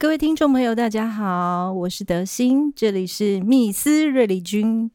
各位听众朋友，大家好，我是德心，这里是密斯瑞丽君。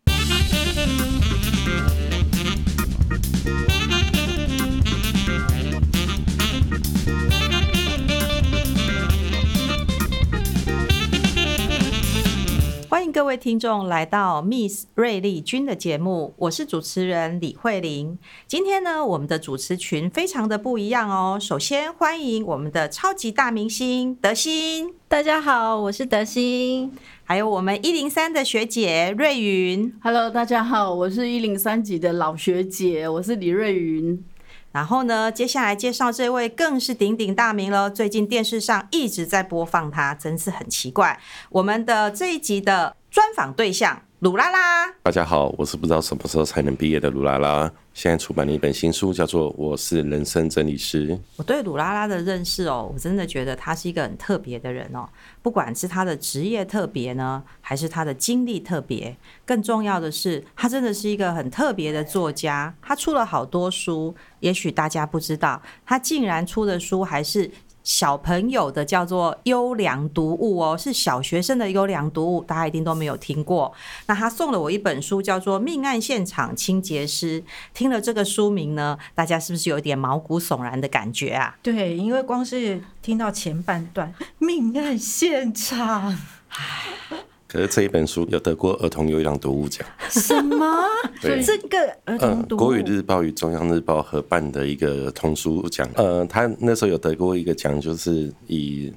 各位听众来到 Miss 瑞丽君的节目，我是主持人李慧玲。今天呢，我们的主持群非常的不一样哦。首先欢迎我们的超级大明星德心，大家好，我是德心。还有我们一零三的学姐瑞云，Hello，大家好，我是一零三级的老学姐，我是李瑞云。然后呢，接下来介绍这位更是鼎鼎大名了。最近电视上一直在播放他，真是很奇怪。我们的这一集的专访对象鲁拉拉，大家好，我是不知道什么时候才能毕业的鲁拉拉。现在出版了一本新书，叫做《我是人生整理师》。我对鲁拉拉的认识哦，我真的觉得他是一个很特别的人哦。不管是他的职业特别呢，还是他的经历特别，更重要的是，他真的是一个很特别的作家。他出了好多书，也许大家不知道，他竟然出的书还是。小朋友的叫做优良读物哦，是小学生的优良读物，大家一定都没有听过。那他送了我一本书，叫做《命案现场清洁师》。听了这个书名呢，大家是不是有点毛骨悚然的感觉啊？对，因为光是听到前半段“命案现场”，唉。可是这一本书有得过儿童优良读物奖？什么？对，这个儿童读物，国语日报与中央日报合办的一个童书奖。呃，他那时候有得过一个奖，就是以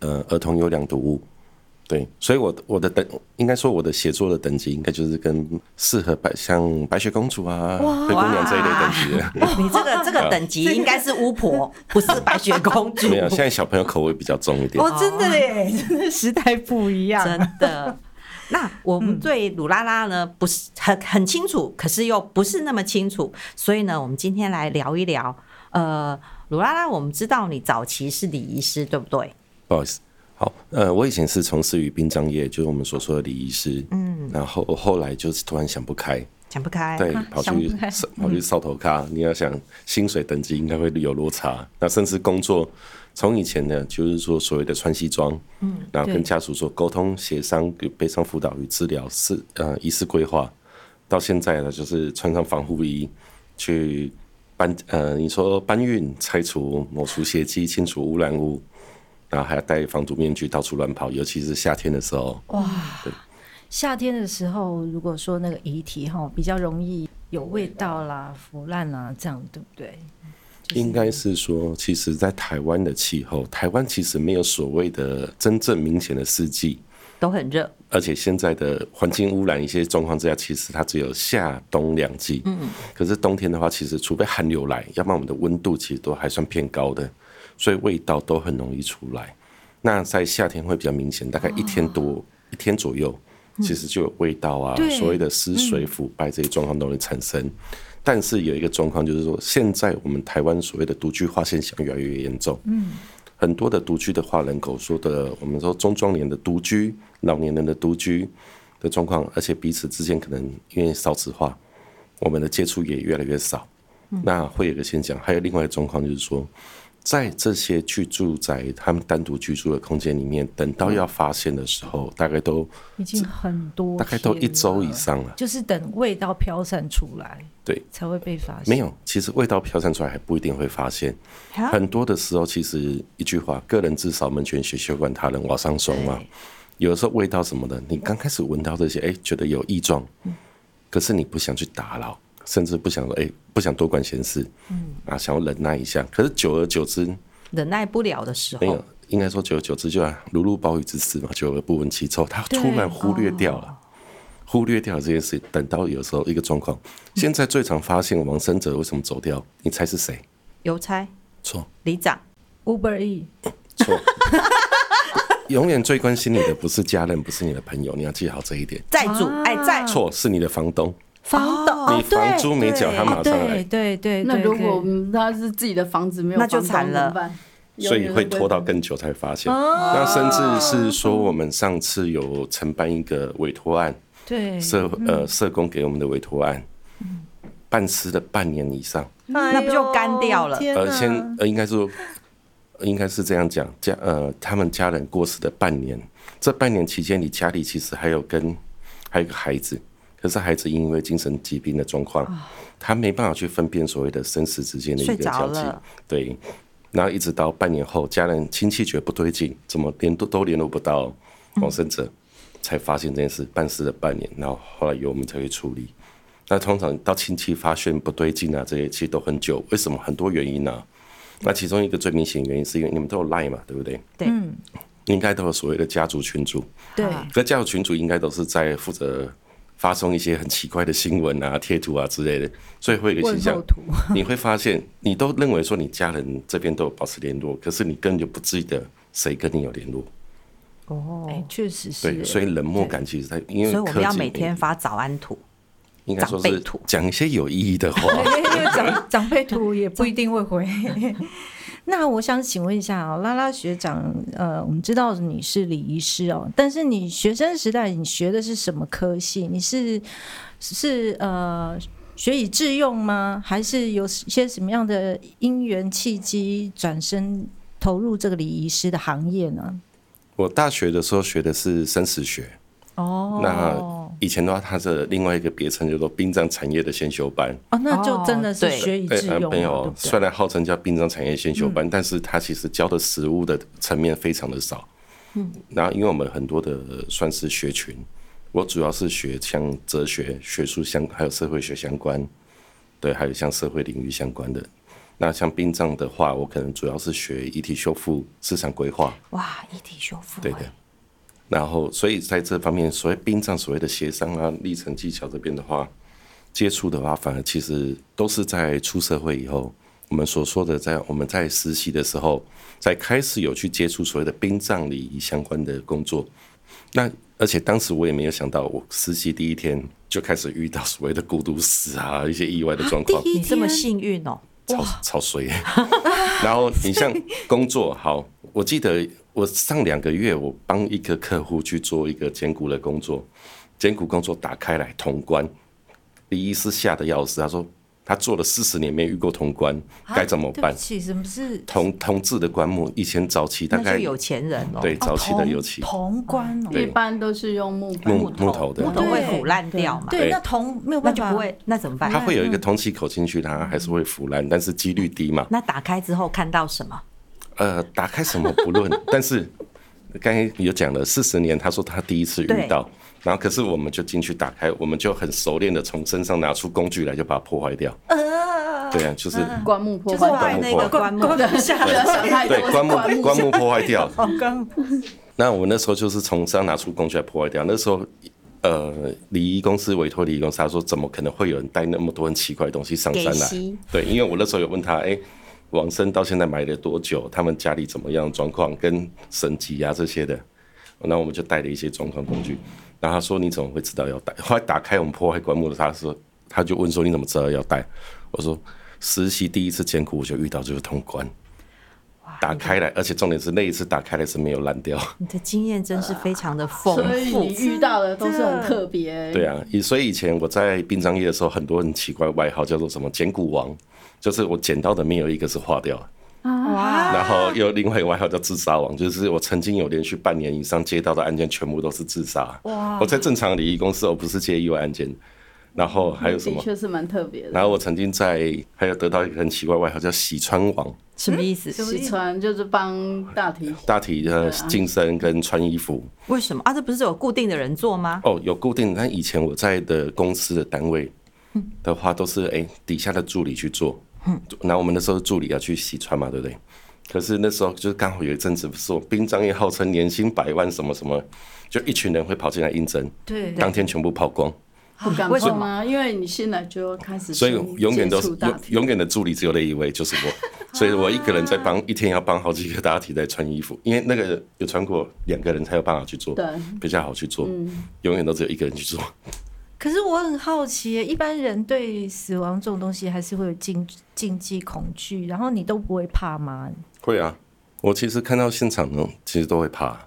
呃儿童优良读物。对，所以我我的等应该说我的写作的等级应该就是跟适合白像白雪公主啊、灰姑娘这一类等级的。你这个这个等级应该是巫婆，不是白雪公主。没有，现在小朋友口味比较重一点。哦，真的耶，真的时代不一样，真的。那我们对鲁拉拉呢不是很很清楚，可是又不是那么清楚，所以呢，我们今天来聊一聊。呃，鲁拉拉，我们知道你早期是礼仪师，对不对？不好意思。好，呃，我以前是从事于殡葬业，就是我们所说的礼仪师。嗯，然后后来就是突然想不开，想不开，对，跑去跑去烧头咖。你要想薪水等级应该会有落差，那甚至工作从以前呢，就是说所谓的穿西装，嗯，然后跟家属做沟通协商、悲伤辅导与治疗是呃仪式规划，到现在呢，就是穿上防护衣去搬呃，你说搬运、拆除、抹除血迹、清除污染物。然后还要戴防毒面具到处乱跑，尤其是夏天的时候。哇，夏天的时候，如果说那个遗体哈比较容易有味道啦、腐烂啦，这样对不对？就是、应该是说，其实，在台湾的气候，台湾其实没有所谓的真正明显的四季，都很热。而且现在的环境污染一些状况之下，其实它只有夏冬两季。嗯，可是冬天的话，其实除非寒流来，要不然我们的温度其实都还算偏高的。所以味道都很容易出来，那在夏天会比较明显，大概一天多、哦、一天左右，其实就有味道啊，嗯、所谓的失水腐败这些状况都会产生。嗯、但是有一个状况就是说，现在我们台湾所谓的独居化现象越来越严重，嗯，很多的独居的话，人口说的，我们说中壮年的独居、老年人的独居的状况，而且彼此之间可能因为少子化，我们的接触也越来越少，嗯、那会有一个现象，还有另外一个状况就是说。在这些去住宅他们单独居住的空间里面，等到要发现的时候，大概都已经很多，大概都一周以上了。就是等味道飘散出来，对，才会被发现。没有，其实味道飘散出来还不一定会发现。很多的时候，其实一句话：“个人自扫门前雪，休管他人瓦上霜”嘛。有的时候味道什么的，你刚开始闻到这些，哎，觉得有异状，可是你不想去打扰。甚至不想说，哎、欸，不想多管闲事，嗯，啊，想要忍耐一下。可是久而久之，忍耐不了的时候，没有，应该说久而久之就如入暴雨之肆嘛。久而不闻其臭，他突然忽略掉了，哦、忽略掉了这件事。等到有时候一个状况，现在最常发现王生哲为什么走掉？你猜是谁？邮差？错。里长？Uber E？错。永远最关心你的不是家人，不是你的朋友，你要记好这一点。债主？哎，债？错，是你的房东。房东，你房租没缴，他马上来。对对，那如果他是自己的房子没有，那就惨了。所以会拖到更久才发现。那甚至是说，我们上次有承办一个委托案，对社呃社工给我们的委托案，办事了半年以上，那不就干掉了？呃，先呃应该说，应该是这样讲，家呃，他们家人过世的半年，这半年期间，你家里其实还有跟还有个孩子，可是孩子因为精神疾病的状况，他没办法去分辨所谓的生死之间的一个交集，对。然后一直到半年后，家人亲戚觉得不对劲，怎么联都都联络不到往生者，嗯，才发现这件事，办事了半年，然后后来由我们才会处理。那通常到亲戚发现不对劲啊，这些其实都很久。为什么？很多原因呢、啊？那其中一个最明显原因是因为你们都有 Line 嘛，对不对？对。应该都有所谓的家族群组。对。那家族群组应该都是在负责发送一些很奇怪的新闻啊、贴图啊之类的，所以会有一个现象，你会发现你都认为说你家人这边都有保持联络，可是你根本就不记得谁跟你有联络。哦，哎，确实是。对，所以冷漠感其实在因为所以我们要每天发早安图。应该说是讲一些有意义的话，因为长长辈图也不一定会回。那我想请问一下啊，拉拉学长，呃，我们知道你是礼仪师哦，但是你学生时代你学的是什么科系？你是是呃学以致用吗？还是有些什么样的因缘契机转身投入这个礼仪师的行业呢？我大学的时候学的是生死学。哦，那以前的话，它是另外一个别称，叫做殡葬产业的先修班。哦，那就真的是学以致用。没有，虽然号称叫殡葬产业先修班，但是它其实教的实物的层面非常的少。嗯，然后因为我们很多的算是学群，我主要是学像哲学、学术相，还有社会学相关，对，还有像社会领域相关的。那像殡葬的话，我可能主要是学遗体修复、市场规划。哇，遗体修复，对的。然后，所以在这方面，所谓殡葬所谓的协商啊、历程技巧这边的话，接触的话，反而其实都是在出社会以后，我们所说的在我们在实习的时候，在开始有去接触所谓的殡葬礼仪相关的工作。那而且当时我也没有想到，我实习第一天就开始遇到所谓的孤独死啊，一些意外的状况。你这么幸运哦，超超衰。然后你像工作好，我记得。我上两个月，我帮一个客户去做一个捡骨的工作，捡骨工作打开来通关，李医师吓得要死，他说他做了四十年没遇过通关，该怎么办？什么是铜铜制的棺木？以前早期大概有钱人哦，对，早期的有钱铜棺，一般都是用木木木头的，木头会腐烂掉嘛？对，那铜没有办法，不会，那怎么办？它会有一个通气口进去，它还是会腐烂，但是几率低嘛。那打开之后看到什么？呃，打开什么不论，但是 刚才有讲了四十年，他说他第一次遇到，然后可是我们就进去打开，我们就很熟练的从身上拿出工具来，就把它破坏掉。呃，对啊，就是棺木破坏，棺木破坏，棺木的下对，棺木棺木破坏掉。那我那时候就是从身上拿出工具来破坏掉。那时候，呃，礼仪公司委托礼仪公司，他说怎么可能会有人带那么多很奇怪的东西上山来？对，因为我那时候有问他，哎、欸。往生到现在买了多久？他们家里怎么样状况？跟神级啊这些的，那我们就带了一些状况工具。然后他说：“你怎么会知道要带？”后来打开我们破坏棺木的，他说：“他就问说你怎么知道要带？”我说：“实习第一次艰苦我就遇到这个通关，打开来，而且重点是那一次打开来是没有烂掉。”你的经验真是非常的丰富，所以你遇到的都是很特别。对啊，所以以前我在殡葬业的时候，很多很奇怪外号叫做什么“捡骨王”。就是我捡到的没有一个是化掉，然后有另外一个外号叫自杀王，就是我曾经有连续半年以上接到的案件全部都是自杀。我在正常礼仪公司，我不是接意外案件。然后还有什么？确实蛮特别的。然后我曾经在还有得到一个很奇怪外号叫洗穿王，什么意思？洗穿就是帮大体 大体的净身跟穿衣服。为什么啊？这不是有固定的人做吗？哦，有固定的，但以前我在的公司的单位的话，都是哎底下的助理去做。嗯，那我们那时候助理要去洗穿嘛，对不对？可是那时候就是刚好有一阵子，不是说殡葬业号称年薪百万什么什么，就一群人会跑进来应征，对，当天全部跑光。不敢跑吗？因为你现在就开始，所以永远都是永永远的助理只有那一位，就是我，所以我一个人在帮，一天要帮好几个大体在穿衣服，因为那个有穿过两个人才有办法去做，对，比较好去做，永远都只有一个人去做。可是我很好奇，一般人对死亡这种东西还是会有禁禁忌恐惧，然后你都不会怕吗？会啊，我其实看到现场呢，其实都会怕。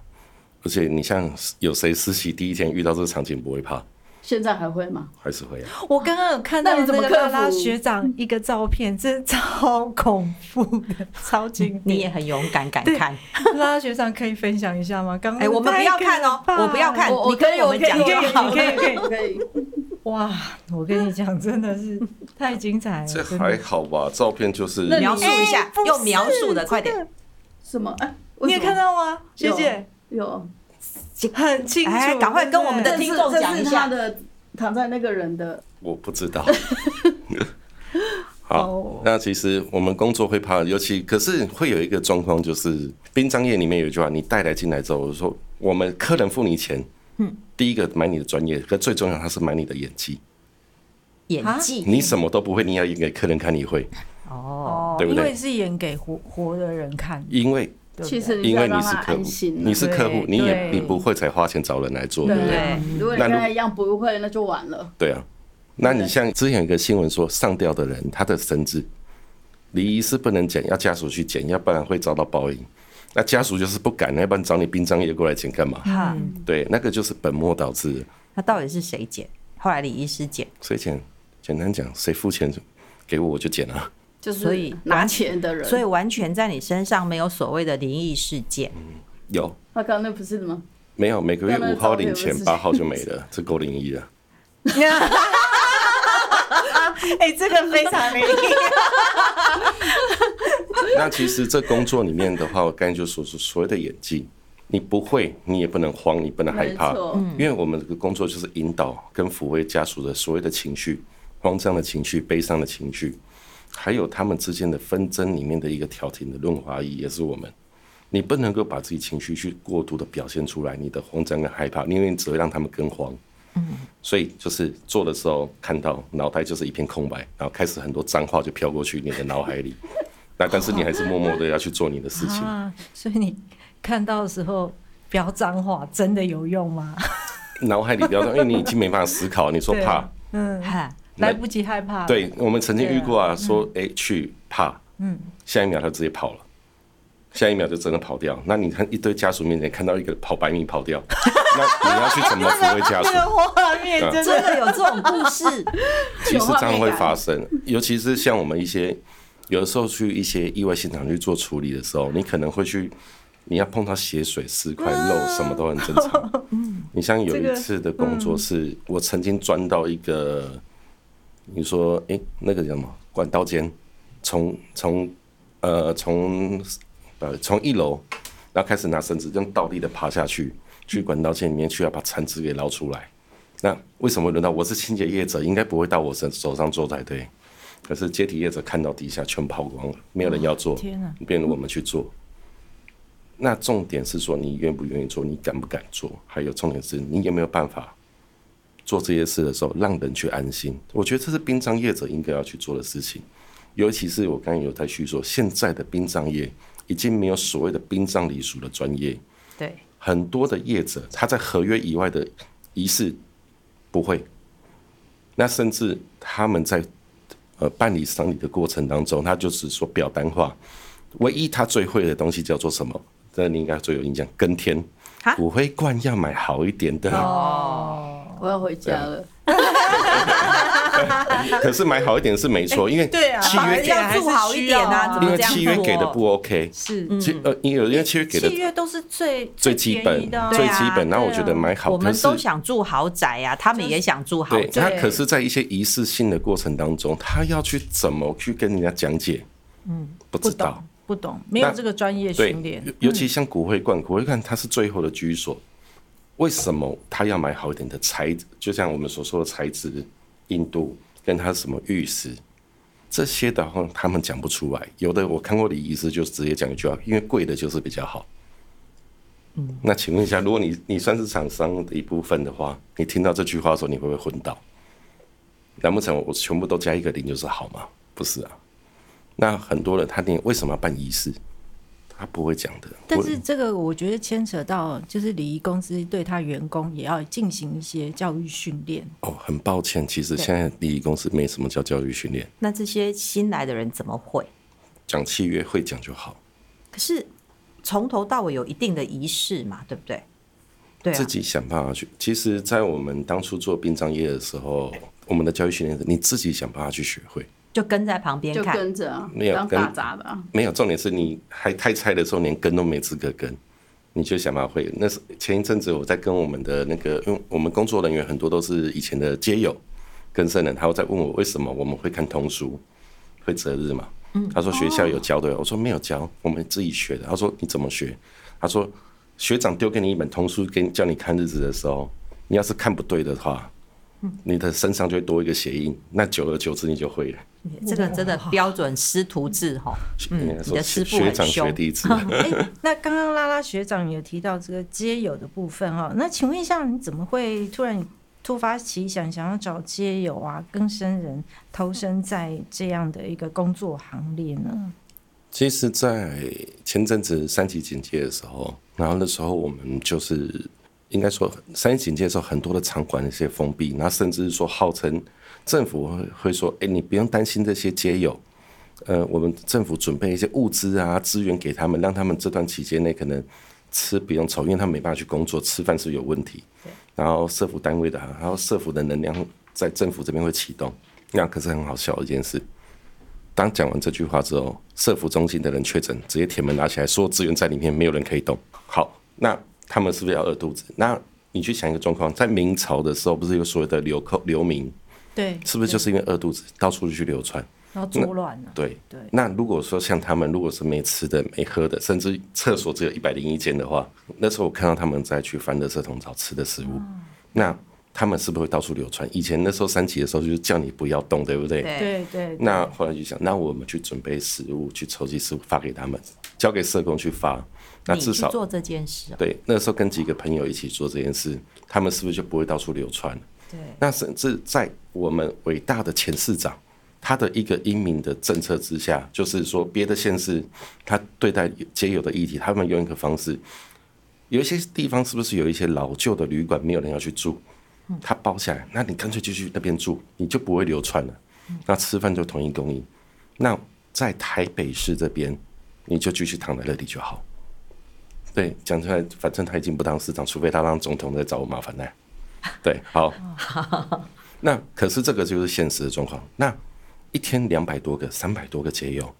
而且你像有谁实习第一天遇到这个场景不会怕？现在还会吗？还是会啊。我刚刚有看到那个拉拉学长一个照片，真的超恐怖的，超惊。你也很勇敢，敢看。拉拉学长可以分享一下吗？刚刚哎，我们不要看哦，我不要看，你跟我们讲就好，可以可以 可以。哇，我跟你讲，真的是太精彩了。这还好吧？照片就是描述一下，用描述的，快点。什么？哎，你也看到吗？学姐有。很清楚，赶快跟我们的听众讲一下。的躺在那个人的，我不知道。好，那其实我们工作会怕，尤其可是会有一个状况，就是殡葬业里面有一句话，你带来进来之后，我说我们客人付你钱，嗯，第一个买你的专业，可最重要他是买你的演技，演技，你什么都不会，你要演给客人看，你会。哦，对不对？因为是演给活活的人看，因为。其实因为你是客户，你是客户，你也你不会才花钱找人来做，对不对？如果你跟他一样不会，那就完了。对啊，那你像之前有一个新闻说，上吊的人他的绳子，离医是不能剪，要家属去剪，要不然会遭到报应。那家属就是不敢，要不然找你殡葬业过来剪干嘛？嗯，对，那个就是本末倒置。那到底是谁剪？后来李医师剪，谁剪？简单讲，谁付钱给我，我就剪了。所以拿钱的人，所以完全在你身上没有所谓的灵异事件。嗯，有。他刚刚那不是吗？没有，每个月五号领钱，八号就没了，这够灵异了。哎，这个非常灵异。那其实这工作里面的话，我刚才就说是所谓的演技，你不会，你也不能慌，你不能害怕，因为我们这个工作就是引导跟抚慰家属的所谓的情绪，慌张的情绪，悲伤的情绪。还有他们之间的纷争里面的一个调停的润滑液，也是我们。你不能够把自己情绪去过度的表现出来，你的慌张跟害怕，因为你只会让他们更慌。嗯，所以就是做的时候看到脑袋就是一片空白，然后开始很多脏话就飘过去你的脑海里。那但是你还是默默的要去做你的事情。啊，所以你看到的时候飙脏话真的有用吗？脑海里飙脏，因为你已经没办法思考。你说怕，嗯。来不及害怕。对，我们曾经遇过啊，说哎、欸、去怕，嗯，下一秒他直接跑了，下一秒就真的跑掉。那你看一堆家属面前看到一个跑百米跑掉，那你要去怎么抚慰家属？画面真的有这种故事，其实这样会发生，尤其是像我们一些有的时候去一些意外现场去做处理的时候，你可能会去，你要碰到血水、尸块、肉，什么都很正常。你像有一次的工作是，我曾经钻到一个。你说，哎、欸，那个叫什么？管道间，从从呃从呃从一楼，然后开始拿绳子，这样倒立的爬下去，去管道间里面去，要把残肢给捞出来。那为什么轮到我是清洁业者，应该不会到我手手上做才对？可是接体业者看到底下全跑光了，没有人要做，天哪！变成我们去做。那重点是说，你愿不愿意做？你敢不敢做？还有重点是你有没有办法？做这些事的时候，让人去安心，我觉得这是殡葬业者应该要去做的事情。尤其是我刚刚有在叙说，现在的殡葬业已经没有所谓的殡葬礼俗的专业。对，很多的业者他在合约以外的仪式不会，那甚至他们在呃办理丧礼的过程当中，他就是说表单化，唯一他最会的东西叫做什么？这你应该最有印象，跟天骨灰罐要买好一点的哦。我要回家了。可是买好一点是没错，因为契约要住好一点啊，因为契约给的不 OK。是，呃，因为因为契约给的契约都是最最基本最基本。然后我觉得买好，我们都想住豪宅啊，他们也想住豪宅。他可是在一些仪式性的过程当中，他要去怎么去跟人家讲解？嗯，不知道，不懂，没有这个专业训练。尤其像骨灰罐，骨灰罐它是最后的居所。为什么他要买好一点的材质？就像我们所说的材质、硬度，跟他什么玉石，这些的话他们讲不出来。有的我看过的医师就直接讲一句话：因为贵的就是比较好。嗯，那请问一下，如果你你算是厂商的一部分的话，你听到这句话的时候，你会不会昏倒？难不成我全部都加一个零就是好吗？不是啊。那很多人他连为什么要办仪式？他不会讲的，但是这个我觉得牵扯到，就是礼仪公司对他员工也要进行一些教育训练。哦，很抱歉，其实现在礼仪公司没什么叫教育训练。那这些新来的人怎么会讲契约？会讲就好。可是从头到尾有一定的仪式嘛，对不对？对、啊，自己想办法去。其实，在我们当初做殡葬业的时候，我们的教育训练是你自己想办法去学会，就跟在旁边看，就跟着，没有跟打杂的、啊，没有。重点是你还太菜的时候，连跟都没资格跟，你就想办法会。那是前一阵子我在跟我们的那个，因为我们工作人员很多都是以前的街友、跟生人，他会在问我为什么我们会看通书，会择日嘛？嗯，他说学校有教的，哦、我说没有教，我们自己学的。他说你怎么学？他说。学长丢给你一本通书，给你叫你看日子的时候，你要是看不对的话，你的身上就会多一个鞋印，那久而久之你就会了。这个真的标准师徒制哈，嗯，你的师傅学长学弟制。欸、那刚刚拉拉学长有提到这个街友的部分哈，那请问一下，你怎么会突然突发奇想，想要找街友啊、更生人投身在这样的一个工作行列呢？其实，在前阵子三级警戒的时候，然后那时候我们就是应该说三级警戒的时候，很多的场馆一些封闭，那甚至是说号称政府会会说，哎、欸，你不用担心这些街友，呃，我们政府准备一些物资啊资源给他们，让他们这段期间内可能吃不用愁，因为他们没办法去工作，吃饭是有问题。然后社福单位的，然后社福的能量在政府这边会启动，那可是很好笑的一件事。当讲完这句话之后，社福中心的人确诊，直接铁门拉起来，所有资源在里面，没有人可以动。好，那他们是不是要饿肚子？那你去想一个状况，在明朝的时候，不是有所谓的流寇流民？对，是不是就是因为饿肚子，到处去流窜，然后作乱了？对对。那如果说像他们，如果是没吃的、没喝的，甚至厕所只有一百零一间的话，那时候我看到他们在去翻垃圾桶找吃的食物，嗯、那。他们是不是会到处流窜？以前那时候三级的时候，就是叫你不要动，对不对？对对，对。那后来就想，那我们去准备食物，去筹集食物发给他们，交给社工去发。那至少做这件事。对，那时候跟几个朋友一起做这件事，他们是不是就不会到处流窜？对。那甚至在我们伟大的前市长，他的一个英明的政策之下，就是说别的县市他对待皆有的议题，他们用一个方式，有一些地方是不是有一些老旧的旅馆，没有人要去住？他包下来，那你干脆就去那边住，你就不会流窜了。那吃饭就统一供应。那在台北市这边，你就继续躺在那里就好。对，讲出来，反正他已经不当市长，除非他让总统再找我麻烦呢。对，好。那可是这个就是现实的状况。那一天两百多个、三百多个街友，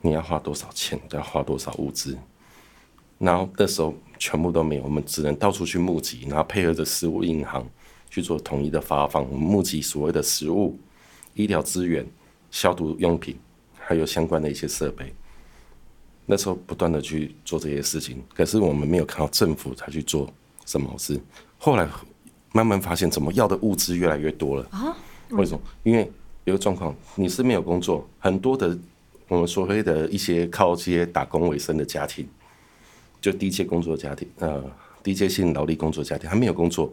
你要花多少钱？要花多少物资？然后那时候全部都没有，我们只能到处去募集，然后配合着食物银行。去做统一的发放，募集所谓的食物、医疗资源、消毒用品，还有相关的一些设备。那时候不断的去做这些事情，可是我们没有看到政府他去做什么事。后来慢慢发现，怎么要的物资越来越多了啊？为什么？因为有个状况，你是没有工作，很多的我们所谓的一些靠这些打工为生的家庭，就低阶工作家庭，呃，低阶性劳力工作家庭，他没有工作。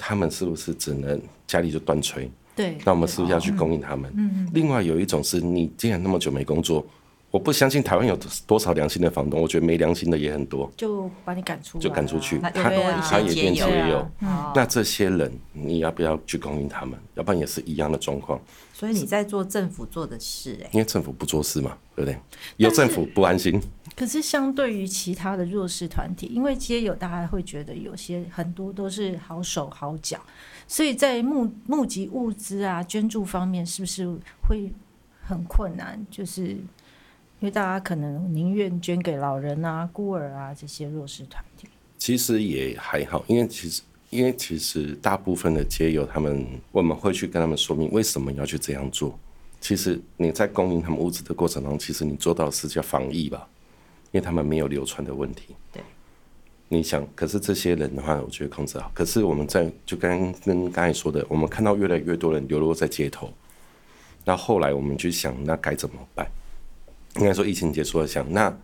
他们是不是只能家里就断炊？对，那我们是不是要去供应他们？嗯，另外有一种是你既然那么久没工作，我不相信台湾有多少良心的房东，我觉得没良心的也很多，就把你赶出，就赶出去，他他也变街友。那这些人你要不要去供应他们？要不然也是一样的状况。所以你在做政府做的事，哎，因为政府不做事嘛，对不对？有政府不安心。可是相对于其他的弱势团体，因为街友大家会觉得有些很多都是好手好脚，所以在募募集物资啊、捐助方面，是不是会很困难？就是因为大家可能宁愿捐给老人啊、孤儿啊这些弱势团体。其实也还好，因为其实。因为其实大部分的街友，他们我们会去跟他们说明为什么要去这样做。其实你在供应他们物资的过程中，其实你做到的是叫防疫吧，因为他们没有流传的问题。对。你想，可是这些人的话，我觉得控制好。可是我们在就刚跟刚才说的，我们看到越来越多人流落在街头。那后来我们就想，那该怎么办？应该说疫情结束了，想那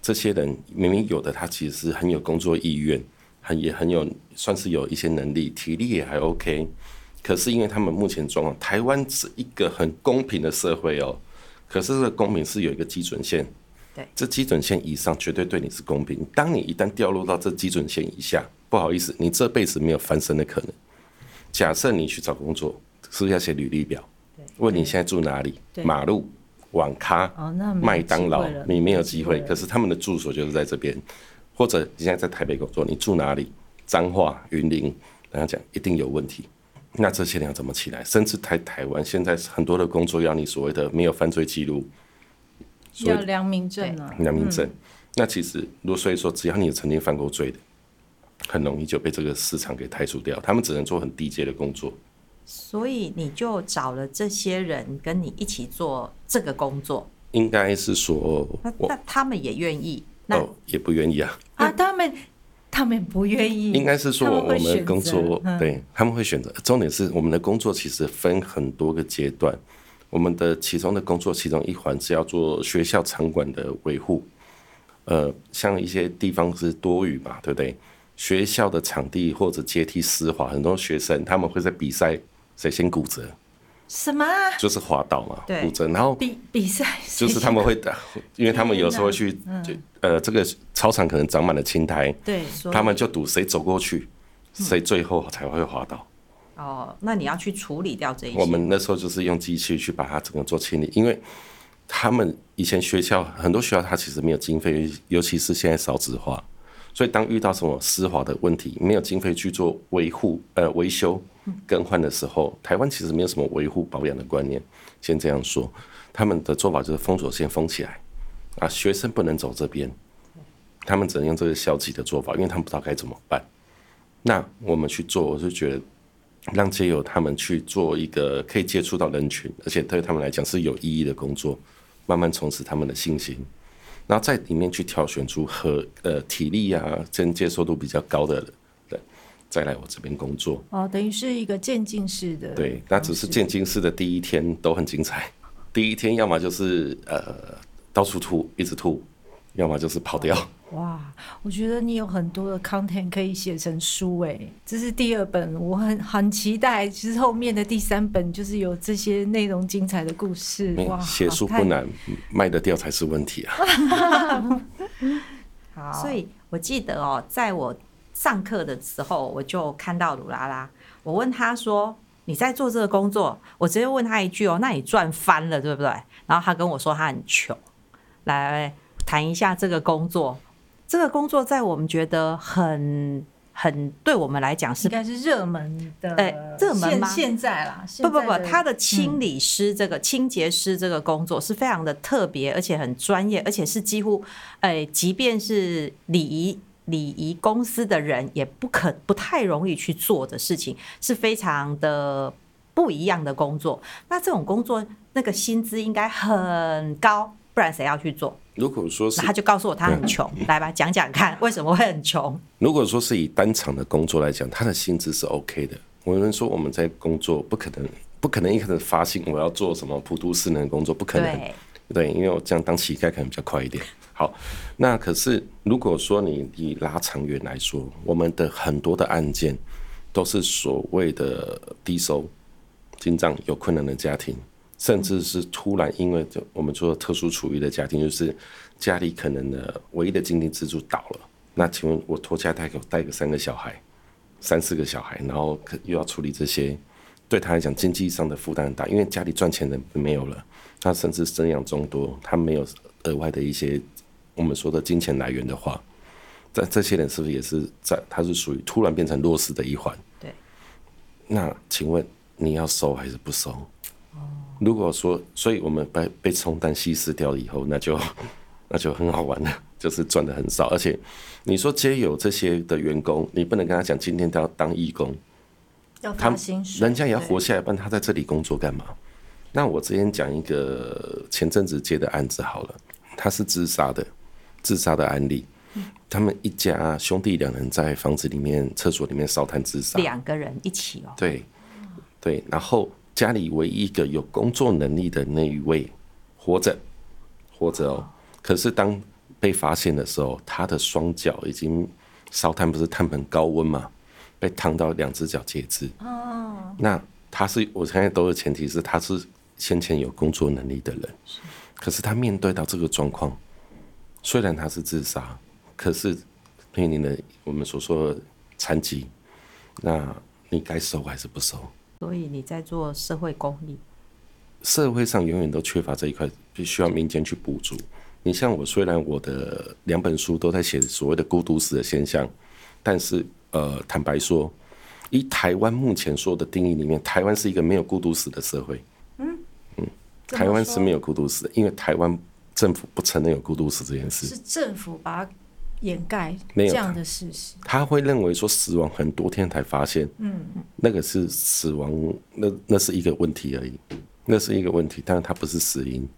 这些人明明有的，他其实是很有工作意愿。很也很有，算是有一些能力，体力也还 OK。可是因为他们目前状况，台湾是一个很公平的社会哦。可是这个公平是有一个基准线，对，这基准线以上绝对对你是公平。当你一旦掉落到这基准线以下，不好意思，你这辈子没有翻身的可能。假设你去找工作，是不是要写履历表？问你现在住哪里？马路、网咖、麦当劳，你没有机会。可是他们的住所就是在这边。或者你现在在台北工作，你住哪里？彰化、云林，大家讲一定有问题。那这些人要怎么起来？甚至台台湾现在很多的工作要你所谓的没有犯罪记录，要良民证啊，良民证。那其实，如果所以说，只要你曾经犯过罪的，很容易就被这个市场给排除掉。他们只能做很低阶的工作。所以你就找了这些人跟你一起做这个工作？应该是说，那那他们也愿意？那、哦、也不愿意啊？啊，他们。他们不愿意，应该是说我们的工作，对，他们会选择。重点是我们的工作其实分很多个阶段，我们的其中的工作其中一环是要做学校场馆的维护。呃，像一些地方是多雨嘛，对不对？学校的场地或者阶梯湿滑，很多学生他们会在比赛谁先骨折。什么、啊？就是滑倒嘛，骨折，然后比比赛就是他们会打，因为他们有时候会去，就呃，这个操场可能长满了青苔，对，他们就赌谁走过去，谁最后才会滑倒。哦，那你要去处理掉这一些。我们那时候就是用机器去把它整个做清理，因为他们以前学校很多学校它其实没有经费，尤其是现在少子化。所以，当遇到什么湿滑的问题，没有经费去做维护、呃维修、更换的时候，台湾其实没有什么维护保养的观念。先这样说，他们的做法就是封锁线封起来，啊，学生不能走这边，他们只能用这个消极的做法，因为他们不知道该怎么办。那我们去做，我就觉得让街友他们去做一个可以接触到人群，而且对他们来讲是有意义的工作，慢慢重拾他们的信心。然后在里面去挑选出和呃体力啊，跟接受度比较高的人，再来我这边工作。哦，等于是一个渐进式的。对，那只是渐进式的第一天都很精彩。第一天要么就是呃到处吐，一直吐。要么就是跑掉。哇，我觉得你有很多的 content 可以写成书哎，这是第二本，我很很期待。其实后面的第三本就是有这些内容精彩的故事。哇，写书不难，卖得掉才是问题啊。好，所以我记得哦，在我上课的时候，我就看到鲁拉拉，我问他说：“你在做这个工作？”我直接问他一句哦：“那你赚翻了，对不对？”然后他跟我说他很穷。来，来。谈一下这个工作，这个工作在我们觉得很很，对我们来讲是应该是热门的，哎，热门吗？现在啦，不不不，他的清理师这个、嗯、清洁师这个工作是非常的特别，而且很专业，而且是几乎，哎，即便是礼仪礼仪公司的人也不可不太容易去做的事情，是非常的不一样的工作。那这种工作那个薪资应该很高，不然谁要去做？如果说是，他就告诉我他很穷，来吧，讲讲看为什么会很穷。如果说是以单场的工作来讲，他的薪资是 OK 的。我们说我们在工作不可能，不可能一开始发信我要做什么普度式的工作，不可能。对，对，因为我这样当乞丐可能比较快一点。好，那可是如果说你以拉长远来说，我们的很多的案件都是所谓的低收、经济有困难的家庭。甚至是突然，因为就我们说特殊处遇的家庭，就是家里可能的唯一的经济支柱倒了。那请问我拖家带口带个三个小孩，三四个小孩，然后可又要处理这些，对他来讲经济上的负担很大。因为家里赚钱的没有了，他甚至生养众多，他没有额外的一些我们说的金钱来源的话，这这些人是不是也是在他是属于突然变成弱势的一环？对。那请问你要收还是不收？如果说，所以我们被被冲淡稀释掉了以后，那就 那就很好玩了，就是赚的很少。而且你说皆有这些的员工，你不能跟他讲今天他要当义工，要发薪水，人家也要活下来，不然他在这里工作干嘛？那我之前讲一个前阵子接的案子好了，他是自杀的，自杀的案例，他们一家兄弟两人在房子里面厕所里面烧炭自杀，两个人一起哦，对对，然后。家里唯一一个有工作能力的那一位活着，活着哦。可是当被发现的时候，他的双脚已经烧炭，不是炭盆高温嘛，被烫到两只脚截肢。哦。那他是我现在都的前提是他是先前有工作能力的人，可是他面对到这个状况，虽然他是自杀，可是面临的我们所说的残疾，那你该收还是不收？所以你在做社会公益，社会上永远都缺乏这一块，必须要民间去补足。你像我，虽然我的两本书都在写所谓的孤独死的现象，但是呃，坦白说，以台湾目前说的定义里面，台湾是一个没有孤独死的社会。嗯嗯，台湾是没有孤独死的，因为台湾政府不承认有孤独死这件事。是政府把它掩盖没有这样的事实。他会认为说死亡很多天才发现，嗯，那个是死亡，那那是一个问题而已，那是一个问题，但是它不是死因。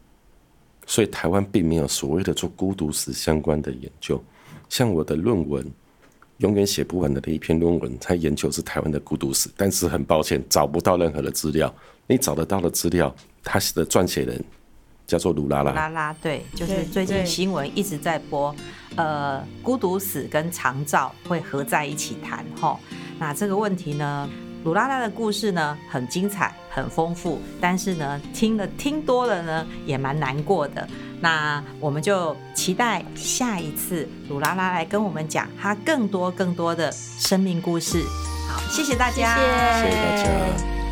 所以台湾并没有所谓的做孤独死相关的研究，像我的论文，永远写不完的那一篇论文，它研究是台湾的孤独死，但是很抱歉找不到任何的资料。你找得到的资料，他的撰写人叫做鲁拉拉。拉拉对，就是最近新闻一直在播，呃，孤独死跟长照会合在一起谈哈。那这个问题呢？鲁拉拉的故事呢，很精彩，很丰富，但是呢，听了听多了呢，也蛮难过的。那我们就期待下一次鲁拉拉来跟我们讲他更多更多的生命故事。好，谢谢大家，谢谢，谢谢大家。